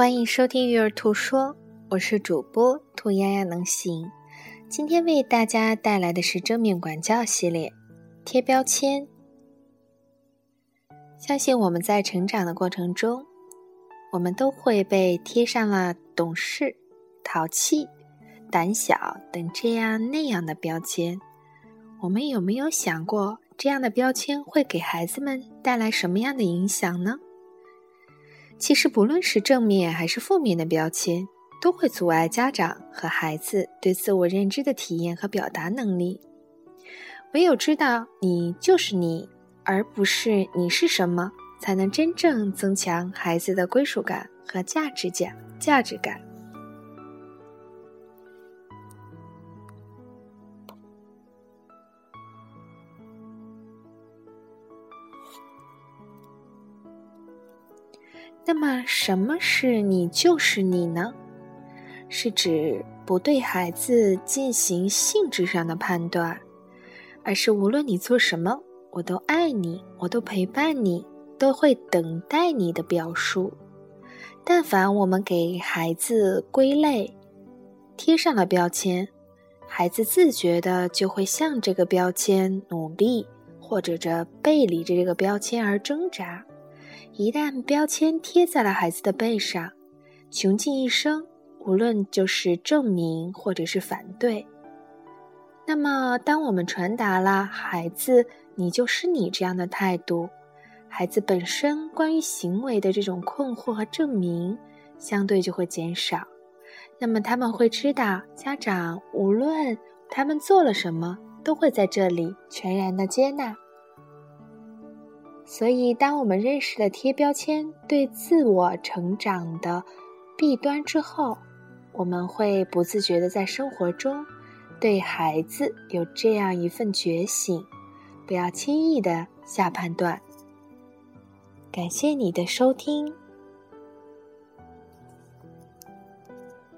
欢迎收听《育儿兔说》，我是主播兔丫丫能行。今天为大家带来的是正面管教系列，贴标签。相信我们在成长的过程中，我们都会被贴上了懂事、淘气、胆小等这样那样的标签。我们有没有想过，这样的标签会给孩子们带来什么样的影响呢？其实，不论是正面还是负面的标签，都会阻碍家长和孩子对自我认知的体验和表达能力。唯有知道你就是你，而不是你是什么，才能真正增强孩子的归属感和价值感。价值感。那么，什么是你就是你呢？是指不对孩子进行性质上的判断，而是无论你做什么，我都爱你，我都陪伴你，都会等待你的表述。但凡我们给孩子归类，贴上了标签，孩子自觉的就会向这个标签努力，或者着背离着这个标签而挣扎。一旦标签贴在了孩子的背上，穷尽一生，无论就是证明或者是反对。那么，当我们传达了孩子“你就是你”这样的态度，孩子本身关于行为的这种困惑和证明，相对就会减少。那么，他们会知道，家长无论他们做了什么，都会在这里全然的接纳。所以，当我们认识了贴标签对自我成长的弊端之后，我们会不自觉的在生活中对孩子有这样一份觉醒，不要轻易的下判断。感谢你的收听。